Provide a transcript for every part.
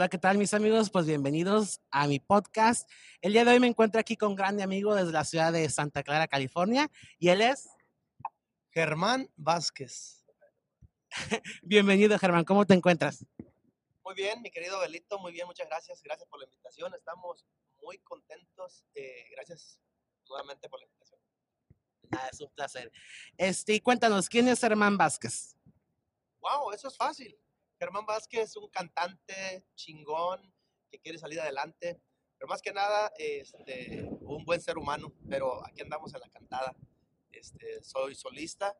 Hola, ¿qué tal mis amigos? Pues bienvenidos a mi podcast. El día de hoy me encuentro aquí con un grande amigo desde la ciudad de Santa Clara, California, y él es Germán Vázquez. Bienvenido, Germán. ¿Cómo te encuentras? Muy bien, mi querido Belito, muy bien, muchas gracias. Gracias por la invitación. Estamos muy contentos. Eh, gracias nuevamente por la invitación. Nada, es un placer. Este, cuéntanos, ¿quién es Germán Vázquez? Wow, eso es fácil. Germán Vázquez es un cantante chingón que quiere salir adelante, pero más que nada este, un buen ser humano, pero aquí andamos en la cantada. Este, soy solista,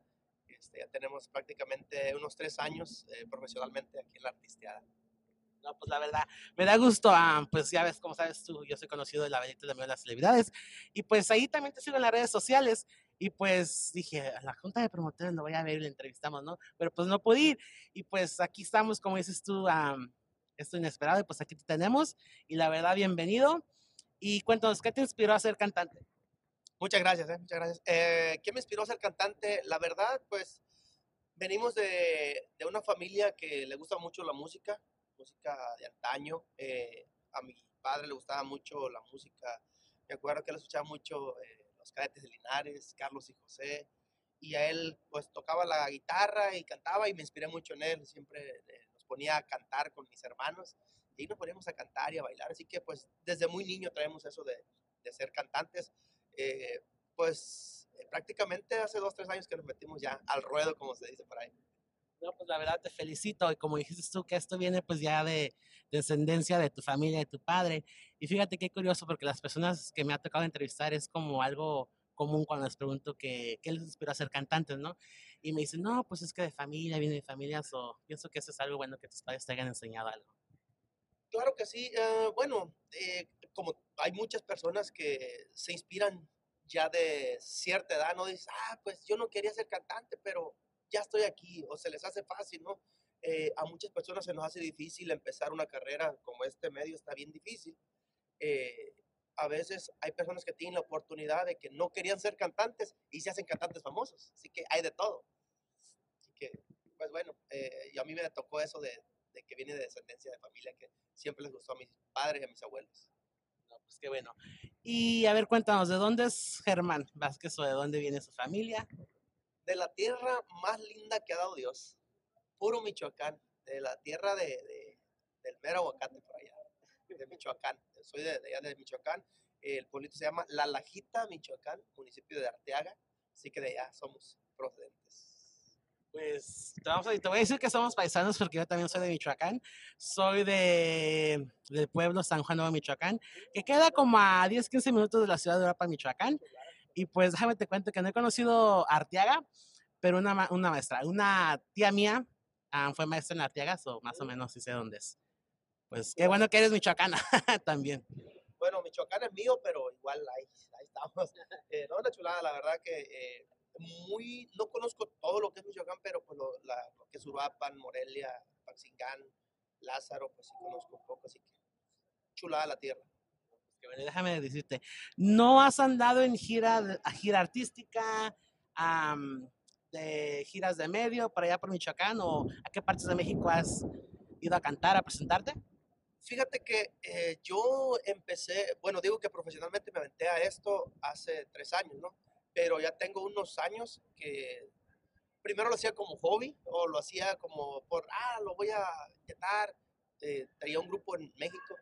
este, ya tenemos prácticamente unos tres años eh, profesionalmente aquí en la artisteada. No, pues la verdad, me da gusto, ah, pues ya ves, como sabes tú, yo soy conocido de la belleza de las celebridades, y pues ahí también te sigo las redes sociales, y pues dije, a la junta de promotores lo voy a ver y le entrevistamos, ¿no? Pero pues no pude ir. Y pues aquí estamos, como dices tú, esto inesperado, y pues aquí te tenemos. Y la verdad, bienvenido. Y cuéntanos, ¿qué te inspiró a ser cantante? Muchas gracias, ¿eh? muchas gracias. Eh, ¿Qué me inspiró a ser cantante? La verdad, pues venimos de, de, una familia que le gusta mucho la música, música de antaño. Eh, a mi padre le gustaba mucho la música. Me acuerdo que él escuchaba mucho eh, los cadetes de Linares, Carlos y José, y a él pues tocaba la guitarra y cantaba y me inspiré mucho en él, siempre eh, nos ponía a cantar con mis hermanos y nos poníamos a cantar y a bailar, así que pues desde muy niño traemos eso de, de ser cantantes, eh, pues eh, prácticamente hace dos, tres años que nos metimos ya al ruedo, como se dice por ahí. No, pues la verdad te felicito y como dijiste tú que esto viene pues ya de descendencia de tu familia, de tu padre. Y fíjate qué curioso porque las personas que me ha tocado entrevistar es como algo común cuando les pregunto que, qué les inspiró a ser cantantes, ¿no? Y me dicen, no, pues es que de familia, viene de familias o pienso que eso es algo bueno que tus padres te hayan enseñado algo. Claro que sí. Uh, bueno, eh, como hay muchas personas que se inspiran ya de cierta edad, ¿no? Dices, ah, pues yo no quería ser cantante, pero ya estoy aquí, o se les hace fácil, ¿no? Eh, a muchas personas se nos hace difícil empezar una carrera como este medio, está bien difícil. Eh, a veces hay personas que tienen la oportunidad de que no querían ser cantantes y se hacen cantantes famosos, así que hay de todo. Así que, pues bueno, eh, y a mí me tocó eso de, de, que viene de descendencia de familia que siempre les gustó a mis padres y a mis abuelos. No, pues qué bueno. Y a ver, cuéntanos, ¿de dónde es Germán Vázquez o de dónde viene su familia? De la tierra más linda que ha dado Dios, puro Michoacán, de la tierra de, de del mero aguacate por allá, de Michoacán. Soy de, allá de Michoacán. El pueblito se llama La Lajita, Michoacán, municipio de Arteaga. Así que de allá somos procedentes. Pues te, vamos a, voy a decir que somos paisanos porque yo también soy de Michoacán. Soy de, del pueblo San Juan Nuevo, Michoacán, que queda como a 10, 15 minutos de la ciudad de Europa, Michoacán. Y pues déjame te cuento que no he conocido a Arteaga, pero una, una maestra, una tía mía um, fue maestra en Arteaga, o más o menos sí sé dónde es. Pues qué bueno que eres michoacana también. Bueno, Michoacán es mío, pero igual ahí, ahí estamos. Eh, no, una chulada, la verdad que eh, muy, no conozco todo lo que es Michoacán, pero pues lo, la, lo que es Uruapan, Morelia, Paxingán, Lázaro, pues sí conozco un poco, así que chulada la tierra déjame decirte, ¿no has andado en gira, gira artística, um, de giras de medio, para allá por Michoacán, o a qué partes de México has ido a cantar, a presentarte? Fíjate que eh, yo empecé, bueno, digo que profesionalmente me aventé a esto hace tres años, ¿no? Pero ya tengo unos años que primero lo hacía como hobby o lo hacía como por, ah, lo voy a intentar. Eh, tenía un grupo en México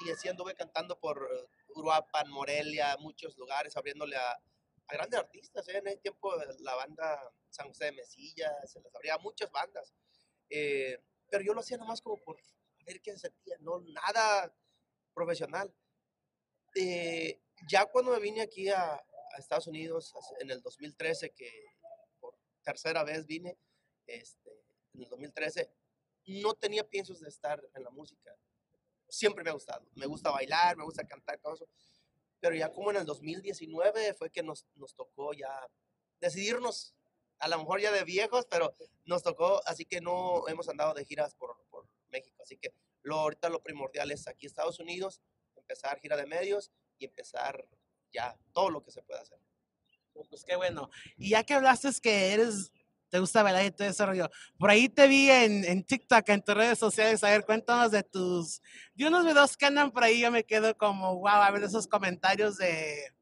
y así anduve cantando por eh, Uruapan, Morelia, muchos lugares, abriéndole a, a grandes artistas. ¿eh? En ese tiempo la banda San José de Mesilla, se les abría muchas bandas. Eh, pero yo lo hacía nomás como por ver qué se sentía, no nada profesional. Eh, ya cuando me vine aquí a, a, Estados Unidos en el 2013, que por tercera vez vine, este, en el 2013, no tenía piensos de estar en la música siempre me ha gustado. Me gusta bailar, me gusta cantar, todo eso. Pero ya como en el 2019 fue que nos, nos tocó ya decidirnos, a lo mejor ya de viejos, pero nos tocó, así que no hemos andado de giras por, por México. Así que lo, ahorita lo primordial es aquí Estados Unidos, empezar gira de medios y empezar ya todo lo que se puede hacer. Pues qué bueno. Y ya que hablaste que eres te gusta bailar y todo ese rollo. Por ahí te vi en, en TikTok, en tus redes sociales. A ver, cuéntanos de tus. de unos videos que andan por ahí. Yo me quedo como, wow, a ver esos comentarios de.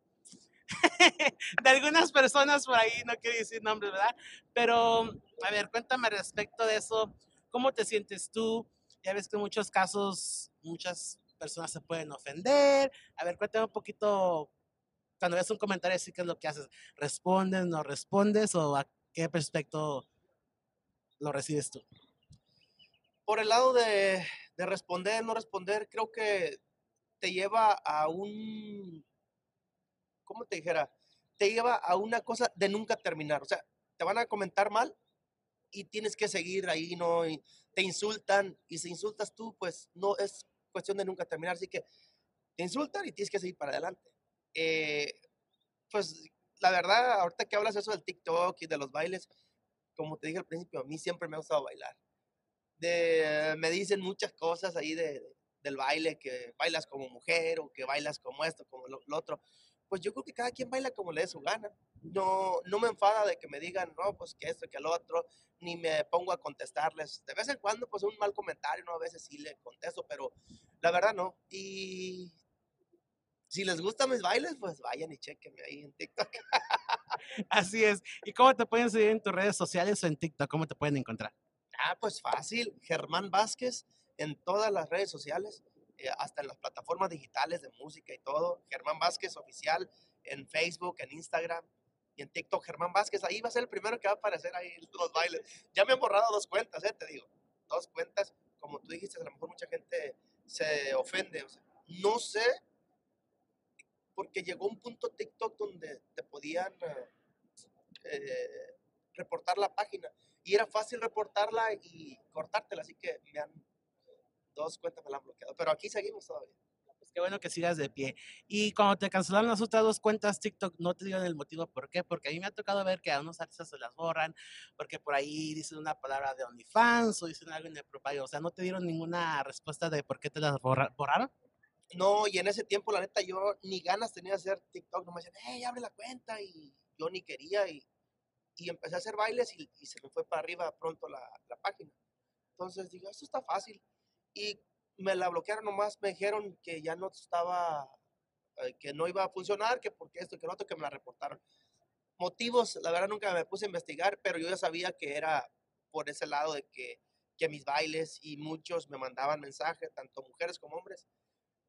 de algunas personas por ahí, no quiero decir nombres, ¿verdad? Pero, a ver, cuéntame respecto de eso. ¿Cómo te sientes tú? Ya ves que en muchos casos muchas personas se pueden ofender. A ver, cuéntame un poquito, cuando ves un comentario así, ¿qué es lo que haces? ¿Respondes, no respondes o qué respecto lo recibes tú? Por el lado de, de responder, no responder, creo que te lleva a un, ¿cómo te dijera? Te lleva a una cosa de nunca terminar. O sea, te van a comentar mal y tienes que seguir ahí, ¿no? Te insultan y si insultas tú, pues no es cuestión de nunca terminar. Así que te insultan y tienes que seguir para adelante. Eh, pues la verdad, ahorita que hablas eso del TikTok y de los bailes, como te dije al principio, a mí siempre me ha gustado bailar. De, me dicen muchas cosas ahí de, del baile, que bailas como mujer o que bailas como esto, como lo, otro. Pues yo creo que cada quien baila como le dé su gana. No, no me enfada de que me digan, no, pues que esto, que lo otro, ni me pongo a contestarles. De vez en cuando, pues un mal comentario, ¿no? A veces sí le contesto, pero la verdad no. Y si les gustan mis bailes, pues vayan y chequenme ahí en TikTok. Así es. ¿Y cómo te pueden seguir en tus redes sociales o en TikTok? ¿Cómo te pueden encontrar? Ah, pues fácil. Germán Vázquez en todas las redes sociales, eh, hasta en las plataformas digitales de música y todo. Germán Vázquez oficial en Facebook, en Instagram y en TikTok. Germán Vázquez, ahí va a ser el primero que va a aparecer ahí los bailes. Ya me han borrado dos cuentas, eh, te digo. Dos cuentas. Como tú dijiste, a lo mejor mucha gente se ofende. O sea, no sé porque llegó un punto TikTok donde te podían eh, reportar la página y era fácil reportarla y cortártela, así que me han, dos cuentas me la han bloqueado, pero aquí seguimos todavía. Pues qué bueno que sigas de pie. Y cuando te cancelaron las otras dos cuentas TikTok, no te dieron el motivo por qué, porque a mí me ha tocado ver que a unos artistas se las borran, porque por ahí dicen una palabra de OnlyFans o dicen algo propio, o sea, no te dieron ninguna respuesta de por qué te las borra borraron. No, y en ese tiempo, la neta, yo ni ganas tenía de hacer TikTok. No me decían, hey, abre la cuenta. Y yo ni quería. Y, y empecé a hacer bailes y, y, se me fue para arriba pronto la, la página. Entonces dije, esto está fácil. Y me la bloquearon nomás. Me dijeron que ya no estaba, eh, que no iba a funcionar, que porque esto, que lo otro, que me la reportaron. Motivos, la verdad, nunca me puse a investigar, pero yo ya sabía que era por ese lado de que, que mis bailes y muchos me mandaban mensajes, tanto mujeres como hombres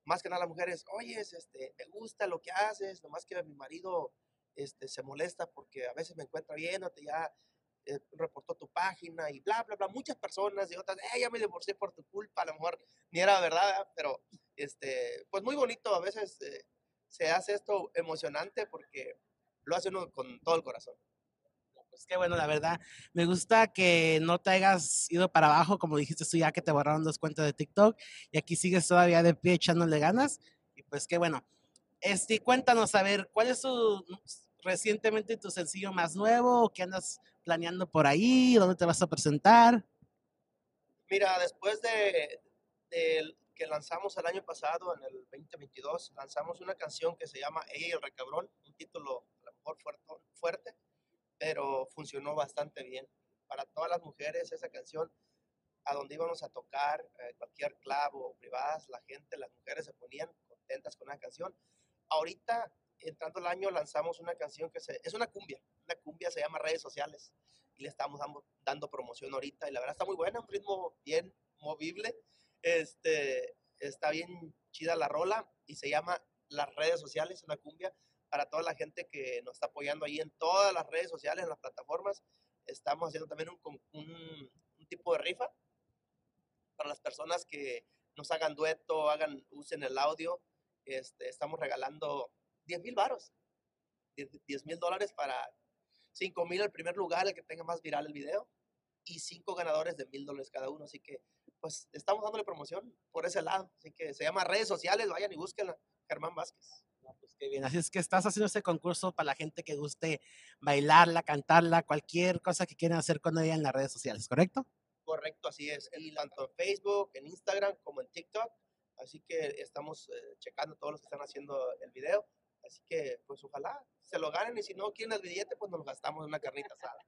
más que nada las mujeres, oye, este, me gusta lo que haces, nomás que mi marido este, se molesta porque a veces me encuentra viéndote, ya eh, reportó tu página y bla, bla, bla. Muchas personas y otras, eh, ya me divorcié por tu culpa, a lo mejor ni era verdad, pero este, pues muy bonito, a veces eh, se hace esto emocionante porque lo hace uno con todo el corazón. Pues qué bueno, la verdad. Me gusta que no te hayas ido para abajo, como dijiste tú, ya que te borraron dos cuentas de TikTok y aquí sigues todavía de pie echándole ganas. Y pues qué bueno. Este, cuéntanos, a ver, ¿cuál es tu recientemente tu sencillo más nuevo? ¿Qué andas planeando por ahí? ¿Dónde te vas a presentar? Mira, después de, que lanzamos el año pasado, en el 2022, lanzamos una canción que se llama Ella el Recabrón, un título a lo mejor fuerte pero funcionó bastante bien. Para todas las mujeres esa canción, a donde íbamos a tocar, eh, cualquier club o privadas, la gente, las mujeres se ponían contentas con la canción. Ahorita, entrando el año, lanzamos una canción que se, es una cumbia, una cumbia se llama Redes Sociales y le estamos dando, dando promoción ahorita y la verdad está muy buena, un ritmo bien movible, este, está bien chida la rola y se llama Las Redes Sociales, una cumbia para toda la gente que nos está apoyando ahí en todas las redes sociales, en las plataformas. Estamos haciendo también un, un, un tipo de rifa para las personas que nos hagan dueto, hagan, usen el audio. Este, estamos regalando 10 mil varos, 10 mil dólares para 5 mil el primer lugar, el que tenga más viral el video, y 5 ganadores de mil dólares cada uno. Así que, pues, estamos dándole promoción por ese lado. Así que se llama redes sociales, vayan y búsquenla. Germán Vázquez. Pues qué bien. Así es que estás haciendo este concurso para la gente que guste bailarla, cantarla, cualquier cosa que quieran hacer con ella en las redes sociales, ¿correcto? Correcto, así es. Y tanto en Facebook, en Instagram como en TikTok. Así que estamos eh, checando todos los que están haciendo el video. Así que, pues ojalá se lo ganen y si no quieren el billete, pues nos lo gastamos en una carnita asada.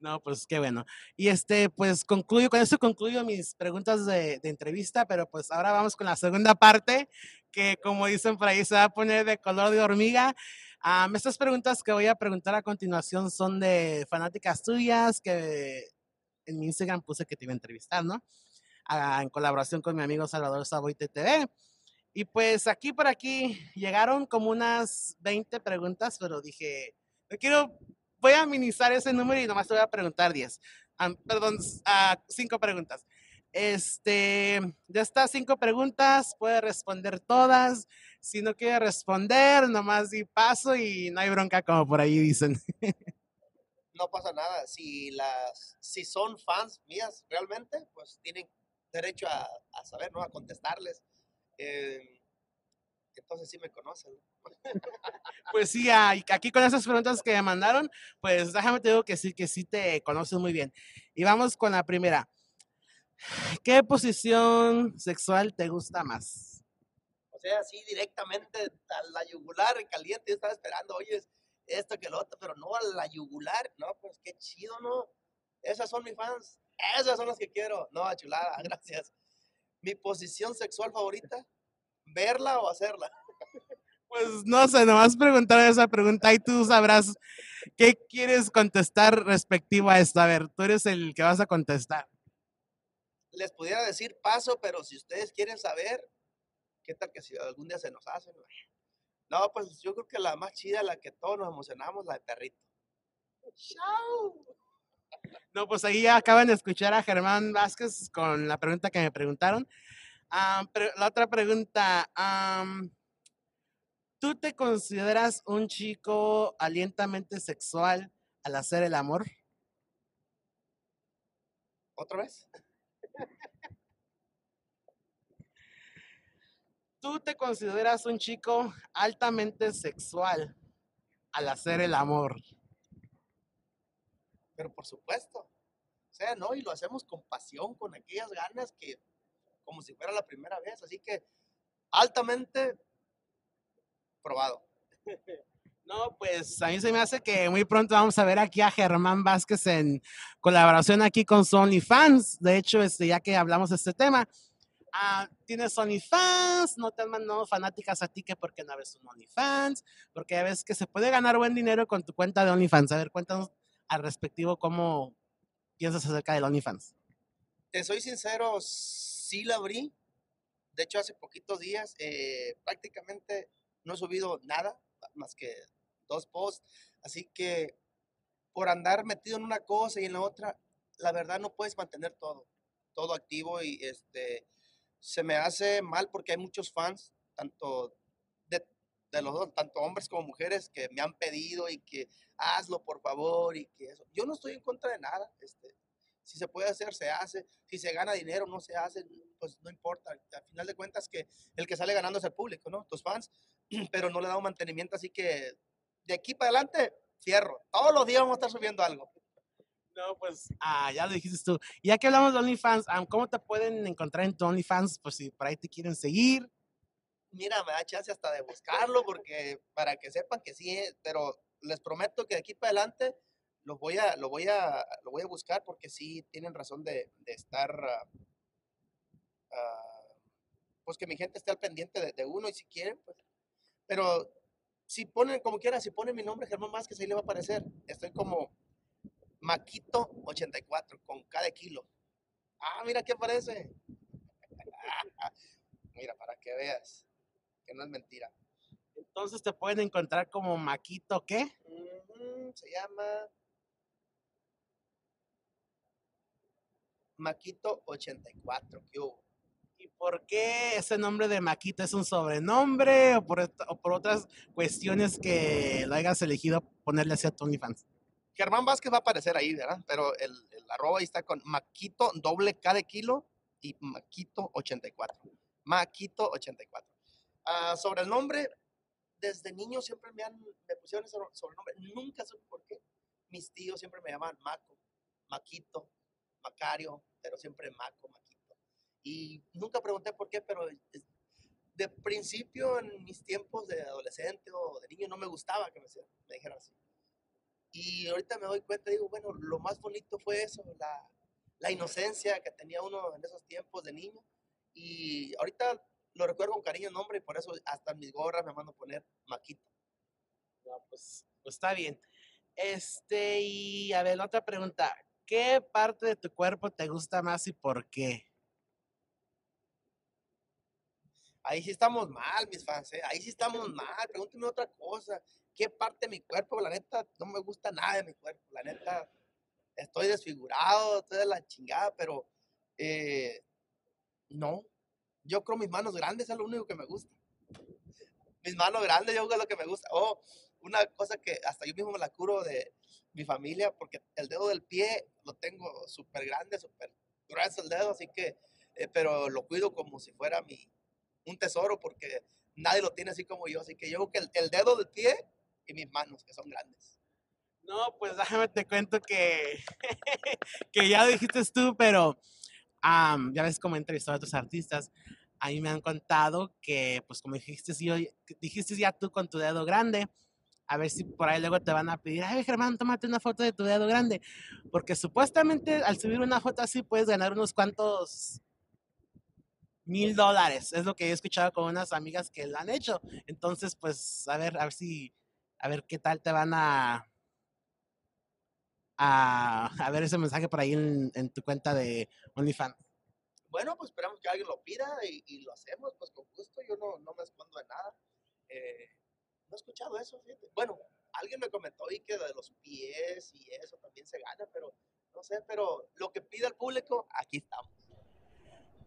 No, pues qué bueno. Y este, pues concluyo, con eso concluyo mis preguntas de, de, entrevista, pero pues ahora vamos con la segunda parte, que como dicen por ahí se va a poner de color de hormiga. Um, estas preguntas que voy a preguntar a continuación son de fanáticas tuyas, que en mi Instagram puse que te iba a entrevistar, ¿no? Uh, en colaboración con mi amigo Salvador Saboite TV. Y pues aquí por aquí llegaron como unas 20 preguntas, pero dije, no quiero, voy a minimizar ese número y nomás te voy a preguntar 10. Um, perdón, uh, cinco preguntas. Este, ya está, cinco preguntas, puede responder todas. Si no quiere responder, nomás di paso y no hay bronca como por ahí dicen. No pasa nada. Si las, si son fans mías realmente, pues tienen derecho a, a saber, ¿no? A contestarles. Eh, entonces sí me conocen. Pues sí, aquí con esas preguntas que me mandaron, pues déjame te digo que sí, que sí te conocen muy bien. Y vamos con la primera. ¿Qué posición sexual te gusta más? O sea, así directamente a la yugular caliente, yo estaba esperando, oye, esto que lo otro, pero no a la yugular, no, pues qué chido, ¿no? Esas son mis fans, esas son las que quiero. No, chulada, gracias. Mi posición sexual favorita, verla o hacerla. Pues no sé, nomás preguntar esa pregunta y tú sabrás qué quieres contestar respectivo a esto. A ver, tú eres el que vas a contestar. Les pudiera decir paso, pero si ustedes quieren saber, ¿qué tal que si algún día se nos hace? No, pues yo creo que la más chida, la que todos nos emocionamos, la de perrito. ¡Chao! No, pues ahí ya acaban de escuchar a Germán Vázquez con la pregunta que me preguntaron. Pero la otra pregunta, ¿tú te consideras un chico alientamente sexual al hacer el amor? ¿Otra vez? ¿Tú te consideras un chico altamente sexual al hacer el amor? Pero por supuesto. O sea, ¿no? Y lo hacemos con pasión, con aquellas ganas que como si fuera la primera vez. Así que altamente probado. No, pues a mí se me hace que muy pronto vamos a ver aquí a Germán Vázquez en colaboración aquí con Sony Fans. De hecho, este, ya que hablamos de este tema, uh, tienes OnlyFans, no te han mandado fanáticas a ti que porque no ves un OnlyFans, porque ves que se puede ganar buen dinero con tu cuenta de OnlyFans. A ver, cuéntanos al respectivo cómo piensas acerca del OnlyFans. Te soy sincero, sí la abrí. De hecho, hace poquitos días eh, prácticamente no he subido nada más que dos posts. Así que por andar metido en una cosa y en la otra, la verdad no puedes mantener todo, todo activo y este se me hace mal porque hay muchos fans, tanto de, los dos, tanto hombres como mujeres, que me han pedido y que hazlo por favor y que eso. Yo no estoy en contra de nada, este, si se puede hacer, se hace. Si se gana dinero, no se hace, pues no importa. Al final de cuentas que el que sale ganando es el público, ¿no? Tus fans, pero no le da un mantenimiento, así que de aquí para adelante, fierro. Todos los días vamos a estar subiendo algo. No, pues, ah, ya lo dijiste tú. Ya que hablamos de OnlyFans, ¿cómo te pueden encontrar en tu OnlyFans? Pues si por ahí te quieren seguir. Mira, me da chance hasta de buscarlo, porque para que sepan que sí, pero les prometo que de aquí para adelante lo voy a, lo voy a, lo voy a buscar porque sí tienen razón de, estar, uh, uh, pues que mi gente esté al pendiente de, uno y si quieren, pues, pero si ponen, como quiera, si ponen mi nombre Germán Vázquez, ahí le va a aparecer. Estoy como Maquito 84 con cada kilo. Ah, mira qué aparece. mira, para que veas que no es mentira. Entonces te pueden encontrar como Maquito, ¿qué? Se llama Maquito 84. ¿Qué hubo? ¿Y por qué ese nombre de Maquito es un sobrenombre o por, o por otras cuestiones que lo hayas elegido ponerle así a Tony Fans? Germán Vázquez va a aparecer ahí, ¿verdad? Pero el, el arroba ahí está con Maquito doble K de kilo y Maquito 84. Maquito 84. Uh, sobre el nombre, desde niño siempre me, han, me pusieron ese sobrenombre. Nunca supe por qué. Mis tíos siempre me llamaban Maco, Maquito, Macario, pero siempre Maco, Maquito. Y nunca pregunté por qué, pero de principio, en mis tiempos de adolescente o de niño, no me gustaba que me, me dijeran así. Y ahorita me doy cuenta, digo, bueno, lo más bonito fue eso, la, la inocencia que tenía uno en esos tiempos de niño. Y ahorita lo recuerdo con cariño nombre y por eso hasta mis gorras me mando a poner Maquito. pues, pues está bien. Este, y a ver, otra pregunta. ¿Qué parte de tu cuerpo te gusta más y por qué? Ahí sí estamos mal, mis fans, ¿eh? ahí sí estamos mal. Pregúnteme otra cosa. ¿Qué parte de mi cuerpo? La neta, no me gusta nada de mi cuerpo. La neta, estoy desfigurado, estoy de la chingada, pero eh, no. Yo creo mis manos grandes es lo único que me gusta. Mis manos grandes, yo creo es lo que me gusta. Oh, una cosa que hasta yo mismo me la curo de mi familia, porque el dedo del pie lo tengo súper grande, súper grueso el dedo, así que, eh, pero lo cuido como si fuera mi, un tesoro porque nadie lo tiene así como yo. Así que yo que el, dedo del pie y mis manos, que son grandes. No, pues déjame te cuento que, que ya dijiste tú, pero ya ves cómo he entrevistado a otros artistas. A mí me han contado que, pues como dijiste, yo, dijiste ya tú con tu dedo grande, a ver si por ahí luego te van a pedir, ay Germán, tómate una foto de tu dedo grande, porque supuestamente al subir una foto así puedes ganar unos cuantos mil dólares. Es lo que he escuchado con unas amigas que lo han hecho. Entonces, pues, a ver, a ver si, a ver qué tal te van a, a, ver ese mensaje por ahí en, tu cuenta de OnlyFans. Bueno, pues esperamos que alguien lo pida y, lo hacemos, pues con gusto. Yo no, no me escondo de nada. Eh, no he escuchado eso, fíjate. Bueno, alguien me comentó ahí que de los pies y eso también se gana, pero no sé, pero lo que pide el público, aquí estamos.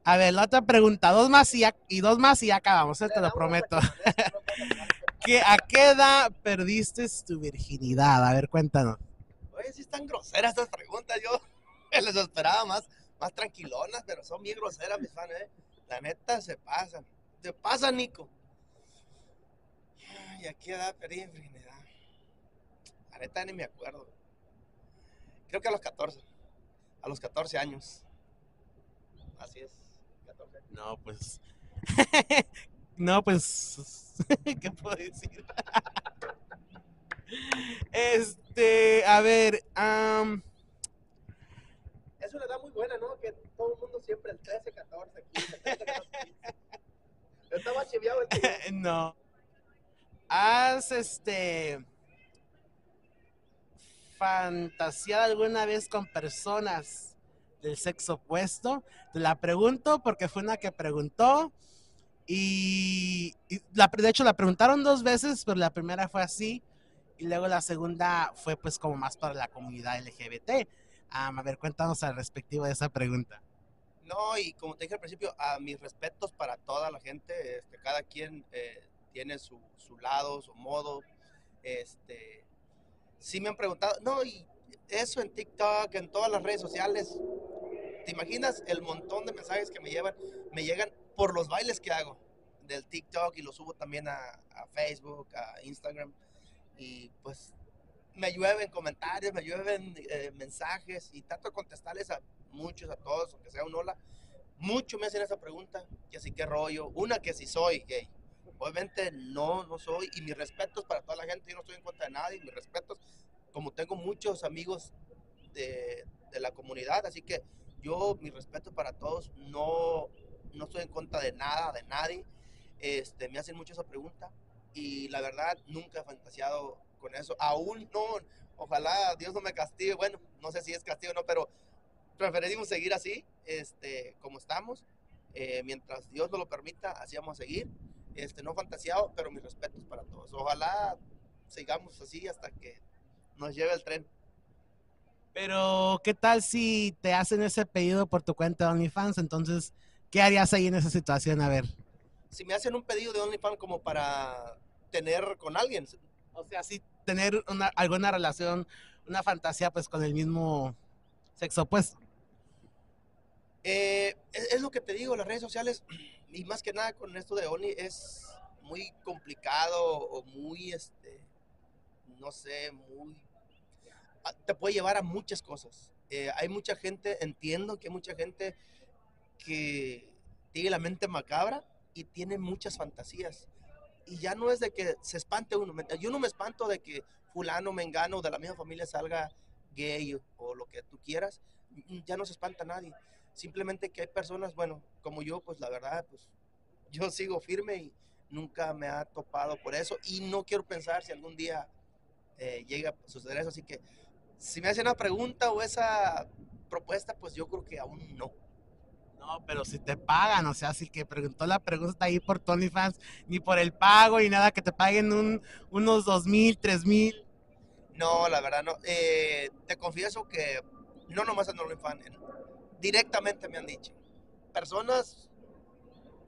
A ver, la otra pregunta, dos más y, y dos más y acabamos, ¿eh? te lo prometo. ¿Qué, ¿A qué edad perdiste tu virginidad? A ver, cuéntanos. Oye, sí están groseras estas preguntas, yo les esperaba más, más tranquilonas, pero son bien groseras mis fans, ¿eh? La neta se pasan. Se pasa, Nico. Ay, ¿a qué edad perdí virginidad? La neta ni me acuerdo. Creo que a los 14. A los 14 años. Así es. No, pues. no, pues. ¿Qué puedo decir? este, a ver. Um... Es una edad muy buena, ¿no? Que todo el mundo siempre el 13, 14, 15, 13, 14, Estaba chiviado el No. ¿Has este. fantaseado alguna vez con personas del sexo opuesto. Te la pregunto porque fue una que preguntó y, la, de hecho la preguntaron dos veces, pero la primera fue así y luego la segunda fue pues como más para la comunidad LGBT. A ver, cuéntanos al respectivo de esa pregunta. No, y como te dije al principio, a mis respetos para toda la gente, este, cada quien eh, tiene su, su, lado, su modo. Este, sí me han preguntado, no, y eso en TikTok, en todas las redes sociales. ¿Te imaginas el montón de mensajes que me llevan, me llegan por los bailes que hago del TikTok y los subo también a, Facebook, a Instagram y pues me llueven comentarios, me llueven eh, mensajes y trato de contestarles a muchos, a todos, aunque sea un hola. Mucho me hacen esa pregunta, que así que rollo, una que si soy gay. Obviamente no, no soy y mis respetos para toda la gente, yo no estoy en contra de nadie, mis respetos como tengo muchos amigos de, la comunidad, así que yo, mi respeto para todos, no, no estoy en contra de nada, de nadie. Este, me hacen mucho esa pregunta y la verdad nunca he fantaseado con eso. Aún no, ojalá Dios no me castigue. Bueno, no sé si es castigo o no, pero preferimos seguir así, este, como estamos. Eh, mientras Dios nos lo permita, así vamos a seguir. Este, no fantaseado, pero mis respetos para todos. Ojalá sigamos así hasta que nos lleve el tren. Pero, ¿qué tal si te hacen ese pedido por tu cuenta de OnlyFans? Entonces, ¿qué harías ahí en esa situación? A ver. Si me hacen un pedido de OnlyFans como para tener con alguien. O sea, sí, tener una, alguna relación, una fantasía, pues, con el mismo sexo opuesto. Eh, es, lo que te digo, las redes sociales, y más que nada con esto de Only, es muy complicado o muy, este, no sé, muy te puede llevar a muchas cosas. Eh, hay mucha gente, entiendo que hay mucha gente que tiene la mente macabra y tiene muchas fantasías. Y ya no es de que se espante uno. Yo no me espanto de que fulano, mengano, de la misma familia salga gay o lo que tú quieras. Ya no se espanta nadie. Simplemente que hay personas, bueno, como yo, pues la verdad, pues yo sigo firme y nunca me ha topado por eso. Y no quiero pensar si algún día eh, llega a suceder eso. Así que si me hacen una pregunta o esa propuesta, pues yo creo que aún no. No, pero si te pagan, o sea, si que preguntó la pregunta ahí por Tony Fans, ni por el pago, ni nada, que te paguen un, unos dos mil, tres mil. No, la verdad no. Eh, te confieso que no nomás en OnlyFans, en- directamente me han dicho. Personas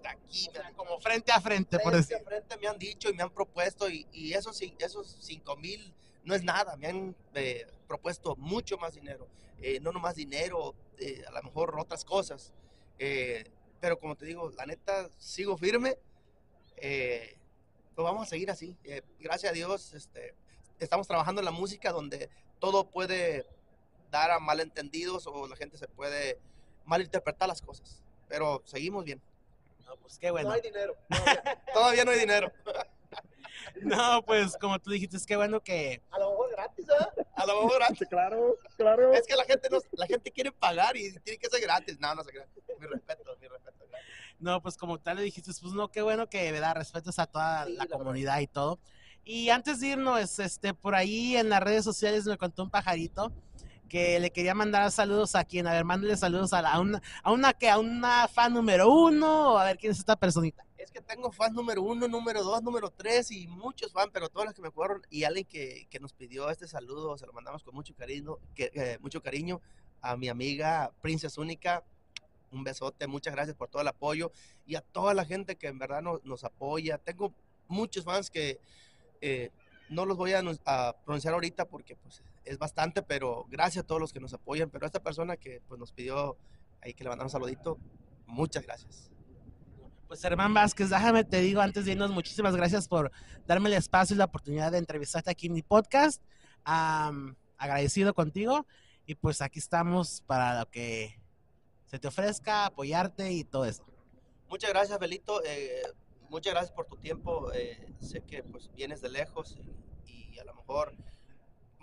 de aquí, O me sea, han- como frente a frente, por frente decir. a frente me han dicho y me han propuesto y, y esos, esos 5 mil no es nada, me han eh, propuesto mucho más dinero, Eh, no nomás dinero, a lo mejor otras cosas, Eh, pero como te digo, la neta, sigo firme, eh, pues vamos a seguir así, Eh, gracias a Dios, este, estamos trabajando en la música donde todo puede dar a malentendidos o la gente se puede malinterpretar las cosas, pero seguimos bien. No, pues qué bueno. No hay dinero. Todavía, todavía no hay dinero. No, pues como tú dijiste, es que bueno que... A lo mejor gratis, ¿eh? A lo mejor gratis. Claro, claro. Es que la gente no, la gente quiere pagar y tiene que ser gratis. No, no crea. Mi respeto, mi respeto. No, pues como tal le dijiste, pues no, qué bueno que da respetos a toda Sí, la la verdad. comunidad y todo. Y antes de irnos, este, por ahí en las redes sociales me contó un pajarito que le quería mandar saludos a quien, a ver, mándale saludos a, la- a una, a una que, a una fan número uno, o a ver quién es esta personita. Es que tengo fans número uno, número dos, número tres y muchos fans, pero todos los que me fueron y alguien que, que nos pidió este saludo, se lo mandamos con mucho cariño, que, eh, mucho cariño a mi amiga Princess Única. Un besote, muchas gracias por todo el apoyo y a toda la gente que en verdad nos, apoya. Tengo muchos fans que eh, no los voy a pronunciar ahorita porque pues, es bastante, pero gracias a todos los que nos apoyan. Pero a esta persona que pues, nos pidió ahí que le mandamos un saludito, muchas gracias. Pues Herman Vázquez, déjame te digo antes de irnos, muchísimas gracias por darme el espacio y la oportunidad de entrevistarte aquí en mi podcast. Am, agradecido contigo y pues aquí estamos para lo que se te ofrezca, apoyarte y todo eso. Muchas gracias, Belito. eh, muchas gracias por tu tiempo. eh, sé que pues vienes de lejos y, y a lo mejor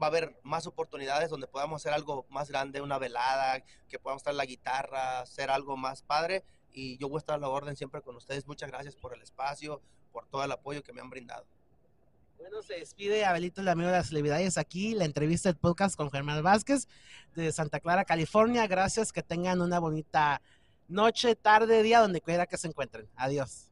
va a haber más oportunidades donde podamos hacer algo más grande, una velada, que podamos traer la guitarra, hacer algo más padre. Y yo voy a estar a la orden siempre con ustedes. Muchas gracias por el espacio, por todo el apoyo que me han brindado. Bueno, se despide Abelito, el amigo de las celebridades aquí, la entrevista del podcast con Germán Vázquez de Santa Clara, California. Gracias, que tengan una bonita noche, tarde, día, donde quiera que se encuentren. Adiós.